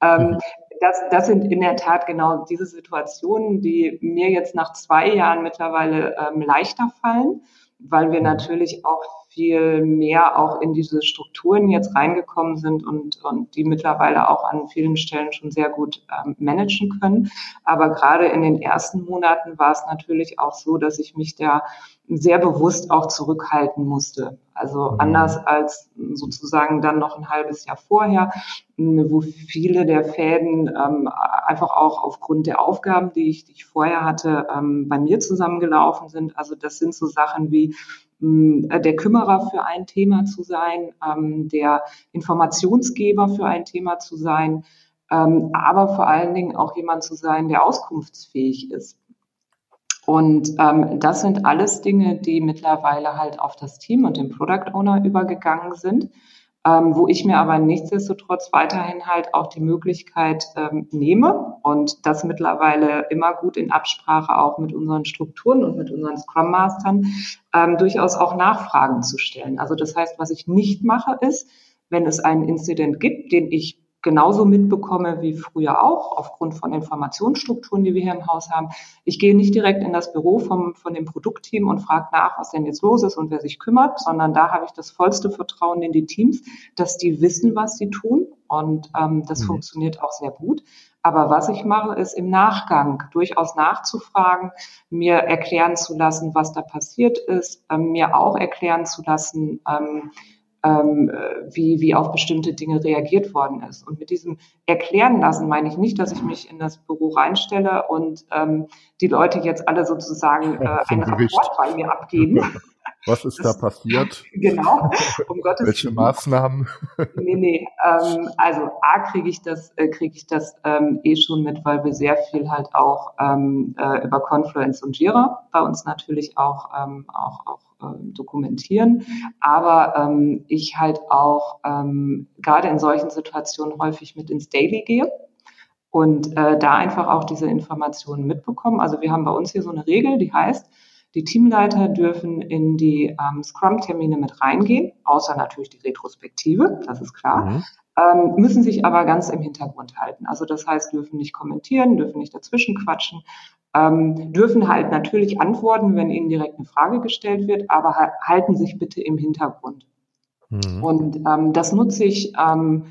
Ähm, mhm. Das, das sind in der Tat genau diese Situationen, die mir jetzt nach zwei Jahren mittlerweile ähm, leichter fallen, weil wir mhm. natürlich auch viel mehr auch in diese Strukturen jetzt reingekommen sind und, und die mittlerweile auch an vielen Stellen schon sehr gut ähm, managen können. Aber gerade in den ersten Monaten war es natürlich auch so, dass ich mich da sehr bewusst auch zurückhalten musste. Also mhm. anders als sozusagen dann noch ein halbes Jahr vorher, wo viele der Fäden ähm, einfach auch aufgrund der Aufgaben, die ich, die ich vorher hatte, ähm, bei mir zusammengelaufen sind. Also das sind so Sachen wie der Kümmerer für ein Thema zu sein, ähm, der Informationsgeber für ein Thema zu sein, ähm, aber vor allen Dingen auch jemand zu sein, der auskunftsfähig ist. Und ähm, das sind alles Dinge, die mittlerweile halt auf das Team und den Product Owner übergegangen sind ähm, wo ich mir aber nichtsdestotrotz weiterhin halt auch die Möglichkeit ähm, nehme und das mittlerweile immer gut in Absprache auch mit unseren Strukturen und mit unseren Scrum Mastern ähm, durchaus auch Nachfragen zu stellen. Also das heißt, was ich nicht mache, ist, wenn es einen Incident gibt, den ich genauso mitbekomme wie früher auch, aufgrund von Informationsstrukturen, die wir hier im Haus haben. Ich gehe nicht direkt in das Büro vom, von dem Produktteam und frage nach, was denn jetzt los ist und wer sich kümmert, sondern da habe ich das vollste Vertrauen in die Teams, dass die wissen, was sie tun. Und ähm, das mhm. funktioniert auch sehr gut. Aber was ich mache, ist im Nachgang durchaus nachzufragen, mir erklären zu lassen, was da passiert ist, ähm, mir auch erklären zu lassen, ähm, ähm, wie, wie auf bestimmte Dinge reagiert worden ist. Und mit diesem Erklären lassen meine ich nicht, dass ich mich in das Büro reinstelle und ähm, die Leute jetzt alle sozusagen äh, einen Rapport bei mir abgeben. Was ist das, da passiert? Genau, um Gottes Welche Maßnahmen? Nee, nee. Ähm, also A kriege ich das, äh, kriege ich das ähm, eh schon mit, weil wir sehr viel halt auch ähm, äh, über Confluence und Jira bei uns natürlich auch, ähm, auch, auch ähm, dokumentieren. Aber ähm, ich halt auch ähm, gerade in solchen Situationen häufig mit ins Daily gehe und äh, da einfach auch diese Informationen mitbekommen. Also wir haben bei uns hier so eine Regel, die heißt, die Teamleiter dürfen in die ähm, Scrum-Termine mit reingehen, außer natürlich die Retrospektive, das ist klar. Mhm. Ähm, müssen sich aber ganz im Hintergrund halten. Also das heißt, dürfen nicht kommentieren, dürfen nicht dazwischen quatschen, ähm, dürfen halt natürlich antworten, wenn ihnen direkt eine Frage gestellt wird, aber halten sich bitte im Hintergrund. Mhm. Und ähm, das nutze ich ähm,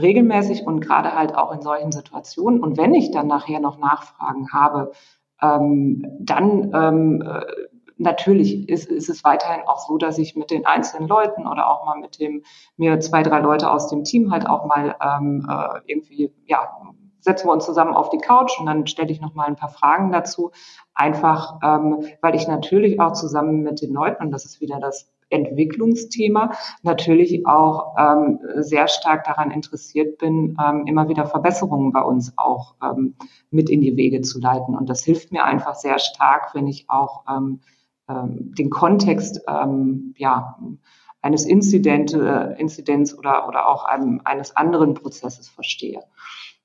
regelmäßig und gerade halt auch in solchen Situationen. Und wenn ich dann nachher noch Nachfragen habe, ähm, dann ähm, äh, natürlich ist, ist es weiterhin auch so, dass ich mit den einzelnen Leuten oder auch mal mit dem mir zwei, drei Leute aus dem Team halt auch mal ähm, äh, irgendwie, ja, setzen wir uns zusammen auf die Couch und dann stelle ich noch mal ein paar Fragen dazu. Einfach, ähm, weil ich natürlich auch zusammen mit den Leuten, und das ist wieder das Entwicklungsthema, natürlich auch ähm, sehr stark daran interessiert bin, ähm, immer wieder Verbesserungen bei uns auch ähm, mit in die Wege zu leiten. Und das hilft mir einfach sehr stark, wenn ich auch ähm, ähm, den Kontext ähm, ja, eines Inzident, Inzidenz oder, oder auch einem, eines anderen Prozesses verstehe.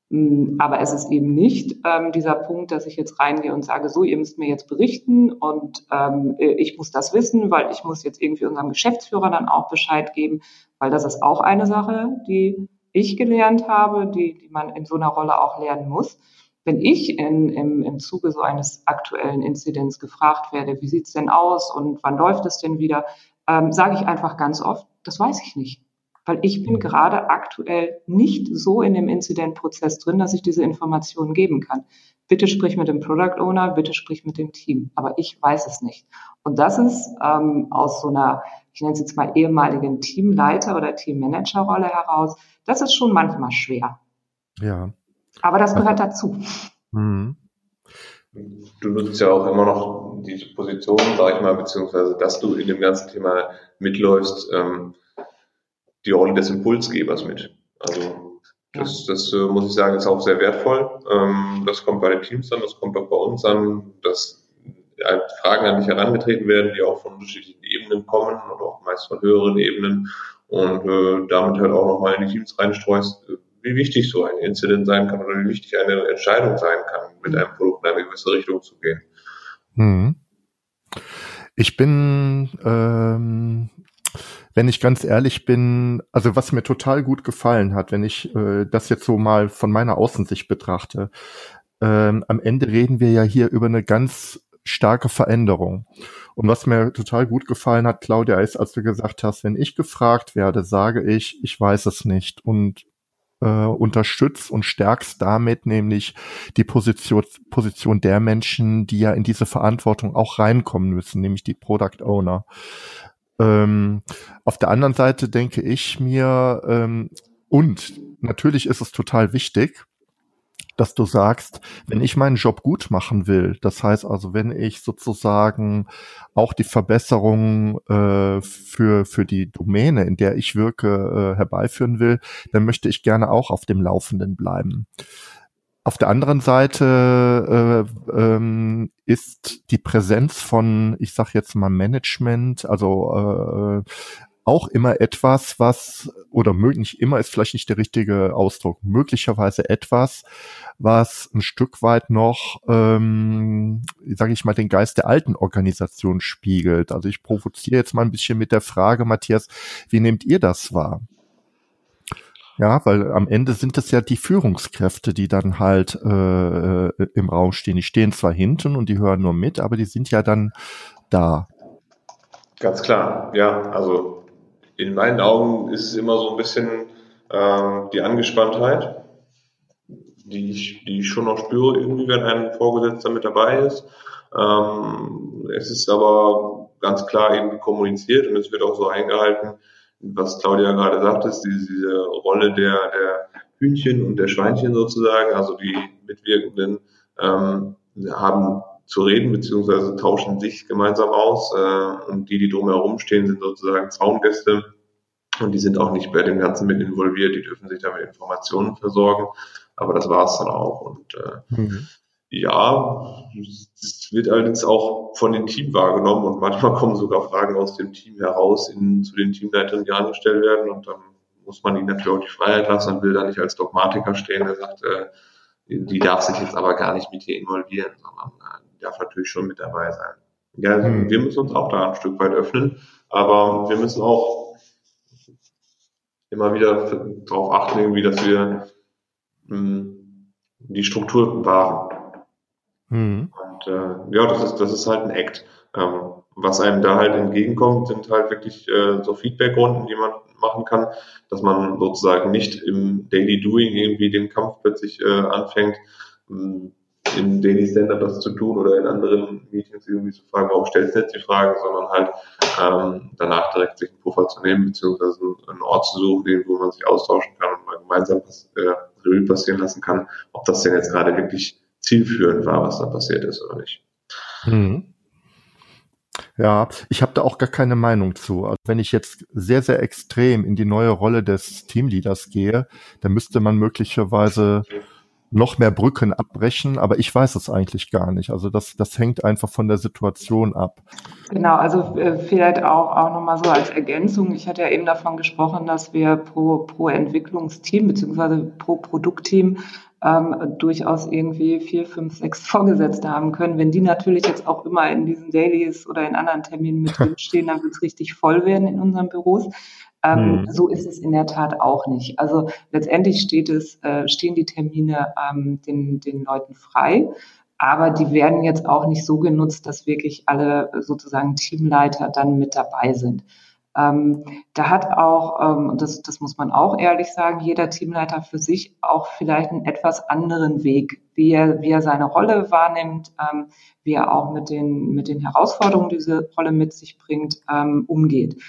Mm, aber es ist eben nicht ähm, dieser Punkt, dass ich jetzt reingehe und sage, so, ihr müsst mir jetzt berichten und ähm, ich muss das wissen, weil ich muss jetzt irgendwie unserem Geschäftsführer dann auch Bescheid geben, weil das ist auch eine Sache, die ich gelernt habe, die, die man in so einer Rolle auch lernen muss. Wenn ich in, im, im Zuge so eines aktuellen Inzidents gefragt werde, wie sieht's denn aus und wann läuft es denn wieder, ähm, sage ich einfach ganz oft, das weiß ich nicht weil ich bin gerade aktuell nicht so in dem Incident-Prozess drin, dass ich diese Informationen geben kann. Bitte sprich mit dem Product Owner, bitte sprich mit dem Team. Aber ich weiß es nicht. Und das ist ähm, aus so einer, ich nenne es jetzt mal ehemaligen Teamleiter oder Teammanager-Rolle heraus, das ist schon manchmal schwer. Ja. Aber das gehört dazu. Mhm. Du nutzt ja auch immer noch diese Position, sag ich mal, beziehungsweise, dass du in dem ganzen Thema mitläufst, ähm, die Rolle des Impulsgebers mit. Also das, das äh, muss ich sagen, ist auch sehr wertvoll. Ähm, das kommt bei den Teams an, das kommt auch bei uns an, dass äh, Fragen an dich herangetreten werden, die auch von unterschiedlichen Ebenen kommen oder auch meist von höheren Ebenen und äh, damit halt auch nochmal in die Teams reinstreust, wie wichtig so ein Incident sein kann oder wie wichtig eine Entscheidung sein kann, mit einem Produkt in eine gewisse Richtung zu gehen. Hm. Ich bin ähm, wenn ich ganz ehrlich bin, also was mir total gut gefallen hat, wenn ich äh, das jetzt so mal von meiner Außensicht betrachte, ähm, am Ende reden wir ja hier über eine ganz starke Veränderung. Und was mir total gut gefallen hat, Claudia, ist, als du gesagt hast, wenn ich gefragt werde, sage ich, ich weiß es nicht und äh, unterstützt und stärkst damit nämlich die Position, Position der Menschen, die ja in diese Verantwortung auch reinkommen müssen, nämlich die Product Owner. Ähm, auf der anderen Seite denke ich mir, ähm, und natürlich ist es total wichtig, dass du sagst, wenn ich meinen Job gut machen will, das heißt also, wenn ich sozusagen auch die Verbesserung äh, für, für die Domäne, in der ich wirke, äh, herbeiführen will, dann möchte ich gerne auch auf dem Laufenden bleiben. Auf der anderen Seite äh, ähm, ist die Präsenz von, ich sag jetzt mal Management, also äh, auch immer etwas, was, oder möglich immer ist vielleicht nicht der richtige Ausdruck, möglicherweise etwas, was ein Stück weit noch, ähm, sage ich mal, den Geist der alten Organisation spiegelt. Also ich provoziere jetzt mal ein bisschen mit der Frage, Matthias, wie nehmt ihr das wahr? Ja, weil am Ende sind es ja die Führungskräfte, die dann halt äh, äh, im Raum stehen. Die stehen zwar hinten und die hören nur mit, aber die sind ja dann da. Ganz klar, ja. Also in meinen Augen ist es immer so ein bisschen ähm, die Angespanntheit, die ich, die ich schon noch spüre, irgendwie, wenn ein Vorgesetzter mit dabei ist. Ähm, es ist aber ganz klar eben kommuniziert und es wird auch so eingehalten, was Claudia gerade sagt, ist diese, diese Rolle der, der Hühnchen und der Schweinchen sozusagen, also die Mitwirkenden ähm, haben zu reden, beziehungsweise tauschen sich gemeinsam aus äh, und die, die drumherum stehen, sind sozusagen Zaungäste. Und die sind auch nicht bei dem Ganzen mit involviert, die dürfen sich damit Informationen versorgen, aber das war es dann auch. Und äh, mhm. Ja, wird allerdings auch von dem Team wahrgenommen und manchmal kommen sogar Fragen aus dem Team heraus in, zu den Teamleitern, die angestellt werden und dann muss man ihnen natürlich auch die Freiheit lassen und will da nicht als Dogmatiker stehen, der sagt, äh, die darf sich jetzt aber gar nicht mit hier involvieren, sondern äh, die darf natürlich schon mit dabei sein. Ja, mhm. wir müssen uns auch da ein Stück weit öffnen, aber wir müssen auch immer wieder darauf achten, irgendwie, dass wir mh, hm, die Struktur wahren. Mhm. Und äh, ja, das ist, das ist halt ein Act. Ähm, was einem da halt entgegenkommt, sind halt wirklich äh, so Feedback-Runden, die man machen kann, dass man sozusagen nicht im Daily Doing irgendwie den Kampf plötzlich äh, anfängt, ähm, im Daily Stand-Up das zu tun oder in anderen Meetings irgendwie zu fragen, warum stellst du jetzt die Frage, sondern halt ähm, danach direkt sich einen Puffer zu nehmen, beziehungsweise einen Ort zu suchen, wo man sich austauschen kann und mal gemeinsam was äh, Revue passieren lassen kann, ob das denn jetzt gerade wirklich zielführend war, was da passiert ist oder nicht. Hm. Ja, ich habe da auch gar keine Meinung zu. Also wenn ich jetzt sehr, sehr extrem in die neue Rolle des Teamleaders gehe, dann müsste man möglicherweise noch mehr Brücken abbrechen, aber ich weiß es eigentlich gar nicht. Also das, das hängt einfach von der Situation ab. Genau, also äh, vielleicht auch, auch nochmal so als Ergänzung. Ich hatte ja eben davon gesprochen, dass wir pro, pro Entwicklungsteam beziehungsweise pro Produktteam ähm, durchaus irgendwie vier, fünf, sechs Vorgesetzte haben können. Wenn die natürlich jetzt auch immer in diesen Dailies oder in anderen Terminen mit drinstehen, dann wird es richtig voll werden in unseren Büros. Ähm, hm. So ist es in der Tat auch nicht. Also letztendlich steht es, äh, stehen die Termine ähm, den, den Leuten frei. Aber die werden jetzt auch nicht so genutzt, dass wirklich alle sozusagen Teamleiter dann mit dabei sind. Ähm, da hat auch, ähm, das, das muss man auch ehrlich sagen, jeder Teamleiter für sich auch vielleicht einen etwas anderen Weg, wie er, wie er seine Rolle wahrnimmt, ähm, wie er auch mit den, mit den Herausforderungen, die diese Rolle mit sich bringt, ähm, umgeht.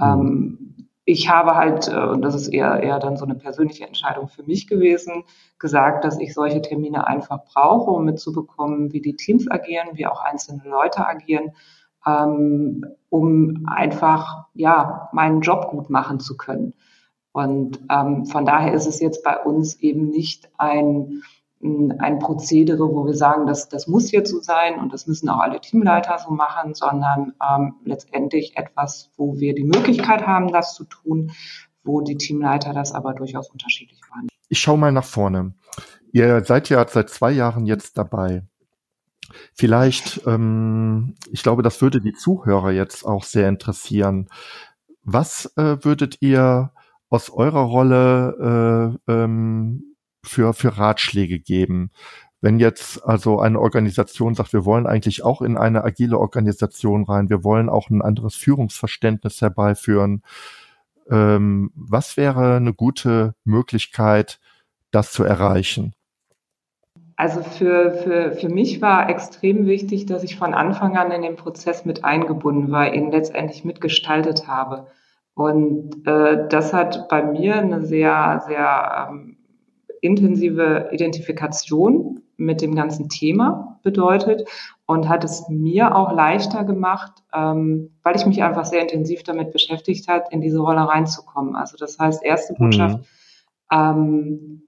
Ähm, ich habe halt, äh, und das ist eher, eher dann so eine persönliche Entscheidung für mich gewesen, gesagt, dass ich solche Termine einfach brauche, um mitzubekommen, wie die Teams agieren, wie auch einzelne Leute agieren, ähm, um einfach, ja, meinen Job gut machen zu können. Und ähm, von daher ist es jetzt bei uns eben nicht ein, ein Prozedere, wo wir sagen, das, das muss jetzt so sein und das müssen auch alle Teamleiter so machen, sondern ähm, letztendlich etwas, wo wir die Möglichkeit haben, das zu tun, wo die Teamleiter das aber durchaus unterschiedlich waren. Ich schaue mal nach vorne. Ihr seid ja seit zwei Jahren jetzt dabei. Vielleicht, ähm, ich glaube, das würde die Zuhörer jetzt auch sehr interessieren. Was äh, würdet ihr aus eurer Rolle äh, ähm, für, für Ratschläge geben? Wenn jetzt also eine Organisation sagt, wir wollen eigentlich auch in eine agile Organisation rein, wir wollen auch ein anderes Führungsverständnis herbeiführen, ähm, was wäre eine gute Möglichkeit, das zu erreichen? Also für, für, für mich war extrem wichtig, dass ich von Anfang an in den Prozess mit eingebunden war, ihn letztendlich mitgestaltet habe. Und äh, das hat bei mir eine sehr, sehr ähm, intensive Identifikation mit dem ganzen Thema bedeutet und hat es mir auch leichter gemacht, ähm, weil ich mich einfach sehr intensiv damit beschäftigt hat, in diese Rolle reinzukommen. Also das heißt, erste Botschaft, mhm. ähm,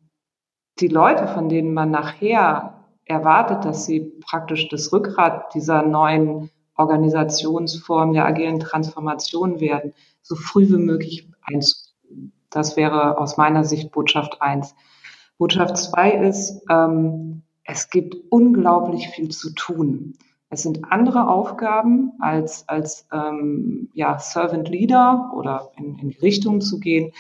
die Leute, von denen man nachher erwartet, dass sie praktisch das Rückgrat dieser neuen Organisationsform der agilen Transformation werden, so früh wie möglich einzuführen. Das wäre aus meiner Sicht Botschaft eins. Botschaft zwei ist, ähm, es gibt unglaublich viel zu tun. Es sind andere Aufgaben als, als ähm, ja, Servant Leader oder in, in die Richtung zu gehen,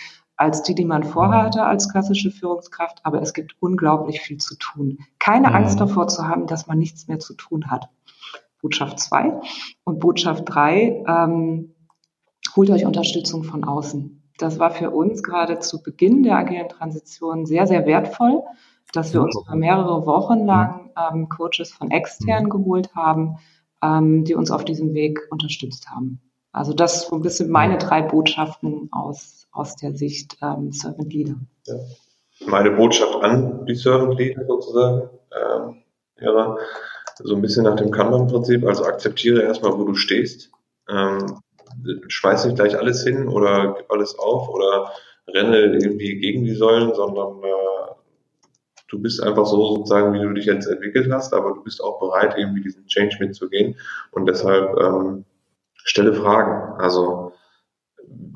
als die, die man vorhatte als klassische Führungskraft. Aber es gibt unglaublich viel zu tun. Keine mhm. Angst davor zu haben, dass man nichts mehr zu tun hat. Botschaft zwei Und Botschaft drei ähm, holt euch Unterstützung von außen. Das war für uns gerade zu Beginn der agilen Transition sehr, sehr wertvoll, dass wir uns über mehrere Wochen lang ähm, Coaches von extern mhm. geholt haben, ähm, die uns auf diesem Weg unterstützt haben. Also das so ein bisschen meine drei Botschaften aus, aus der Sicht ähm, Servant Leader. Ja. Meine Botschaft an die Servant Leader sozusagen ähm, wäre so ein bisschen nach dem Kanban-Prinzip, also akzeptiere erstmal, wo du stehst. Ähm, schmeiß nicht gleich alles hin oder gib alles auf oder renne irgendwie gegen die Säulen, sondern äh, du bist einfach so sozusagen, wie du dich jetzt entwickelt hast, aber du bist auch bereit, irgendwie diesen Change mitzugehen und deshalb ähm, stelle Fragen. Also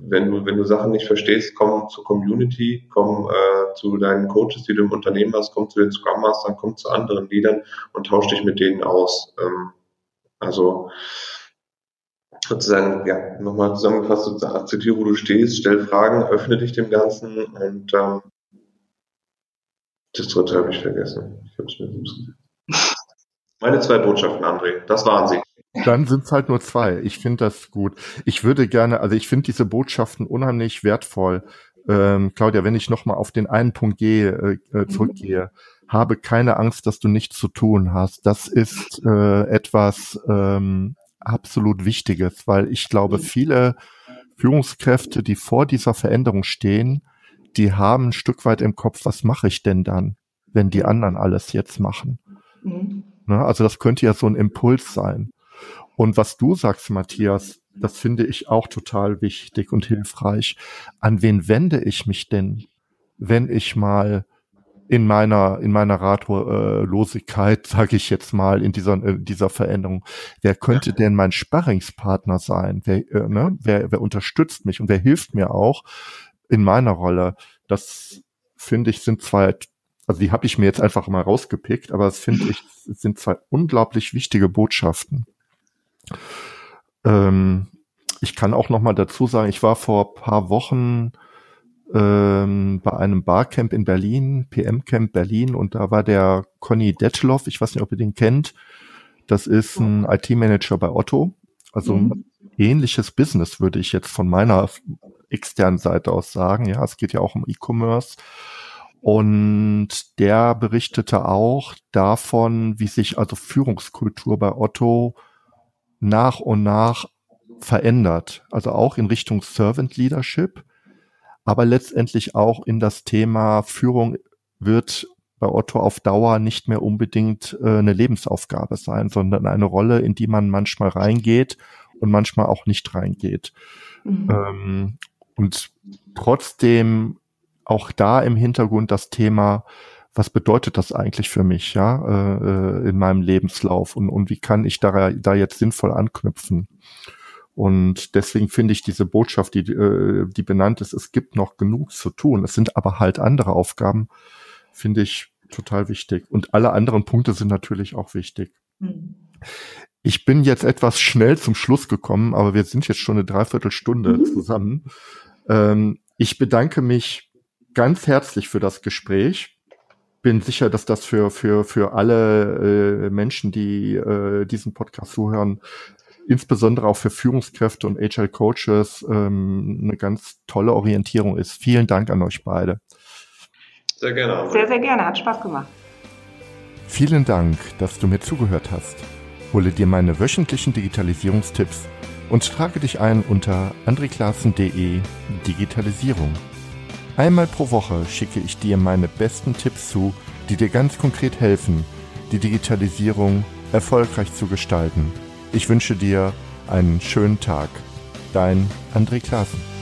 wenn du, wenn du Sachen nicht verstehst, komm zur Community, komm äh, zu deinen Coaches, die du im Unternehmen hast, komm zu den Scrum Mastern, komm zu anderen Leadern und tausch dich mit denen aus. Ähm, also sozusagen, ja, nochmal zusammengefasst, sozusagen, akzeptiere, wo du stehst, stell Fragen, öffne dich dem Ganzen und ähm, das dritte habe ich vergessen. Ich habe es mir Meine zwei Botschaften, André, das waren sie. Dann sind es halt nur zwei. Ich finde das gut. Ich würde gerne, also ich finde diese Botschaften unheimlich wertvoll. Ähm, Claudia, wenn ich nochmal auf den einen Punkt gehe, äh, äh, zurückgehe, habe keine Angst, dass du nichts zu tun hast. Das ist äh, etwas, ähm, absolut Wichtiges, weil ich glaube, mhm. viele Führungskräfte, die vor dieser Veränderung stehen, die haben ein Stück weit im Kopf, was mache ich denn dann, wenn die anderen alles jetzt machen? Mhm. Ne, also das könnte ja so ein Impuls sein. Und was du sagst, Matthias, das finde ich auch total wichtig und hilfreich. An wen wende ich mich denn, wenn ich mal in meiner in meiner Ratlosigkeit, sage ich jetzt mal, in dieser in dieser Veränderung. Wer könnte denn mein Sparringspartner sein? Wer, äh, ne? wer, wer unterstützt mich und wer hilft mir auch in meiner Rolle? Das finde ich sind zwei, also die habe ich mir jetzt einfach mal rausgepickt, aber das finde ich sind zwei unglaublich wichtige Botschaften. Ähm, ich kann auch noch mal dazu sagen, ich war vor paar Wochen ähm, bei einem Barcamp in Berlin, PM-Camp Berlin, und da war der Conny Detschloff, ich weiß nicht, ob ihr den kennt. Das ist ein IT-Manager bei Otto. Also mhm. ähnliches Business, würde ich jetzt von meiner externen Seite aus sagen. Ja, es geht ja auch um E-Commerce. Und der berichtete auch davon, wie sich also Führungskultur bei Otto nach und nach verändert. Also auch in Richtung Servant Leadership, aber letztendlich auch in das Thema Führung wird bei Otto auf Dauer nicht mehr unbedingt äh, eine Lebensaufgabe sein, sondern eine Rolle, in die man manchmal reingeht und manchmal auch nicht reingeht. Mhm. Ähm, und trotzdem auch da im Hintergrund das Thema, was bedeutet das eigentlich für mich, ja, äh, äh, in meinem Lebenslauf und, und wie kann ich da, da jetzt sinnvoll anknüpfen? Und deswegen finde ich diese Botschaft, die, äh, die benannt ist, es gibt noch genug zu tun. Es sind aber halt andere Aufgaben, finde ich total wichtig. Und alle anderen Punkte sind natürlich auch wichtig. Mhm. Ich bin jetzt etwas schnell zum Schluss gekommen, aber wir sind jetzt schon eine Dreiviertelstunde mhm. zusammen. Ähm, ich bedanke mich ganz herzlich für das Gespräch. Bin sicher, dass das für, für, für alle äh, Menschen, die äh, diesen Podcast zuhören, insbesondere auch für Führungskräfte und Agile Coaches ähm, eine ganz tolle Orientierung ist. Vielen Dank an euch beide. Sehr gerne. Sehr, sehr gerne. Hat Spaß gemacht. Vielen Dank, dass du mir zugehört hast. Hole dir meine wöchentlichen Digitalisierungstipps und trage dich ein unter andreklassen.de Digitalisierung. Einmal pro Woche schicke ich dir meine besten Tipps zu, die dir ganz konkret helfen, die Digitalisierung erfolgreich zu gestalten. Ich wünsche dir einen schönen Tag. Dein André Klaassen.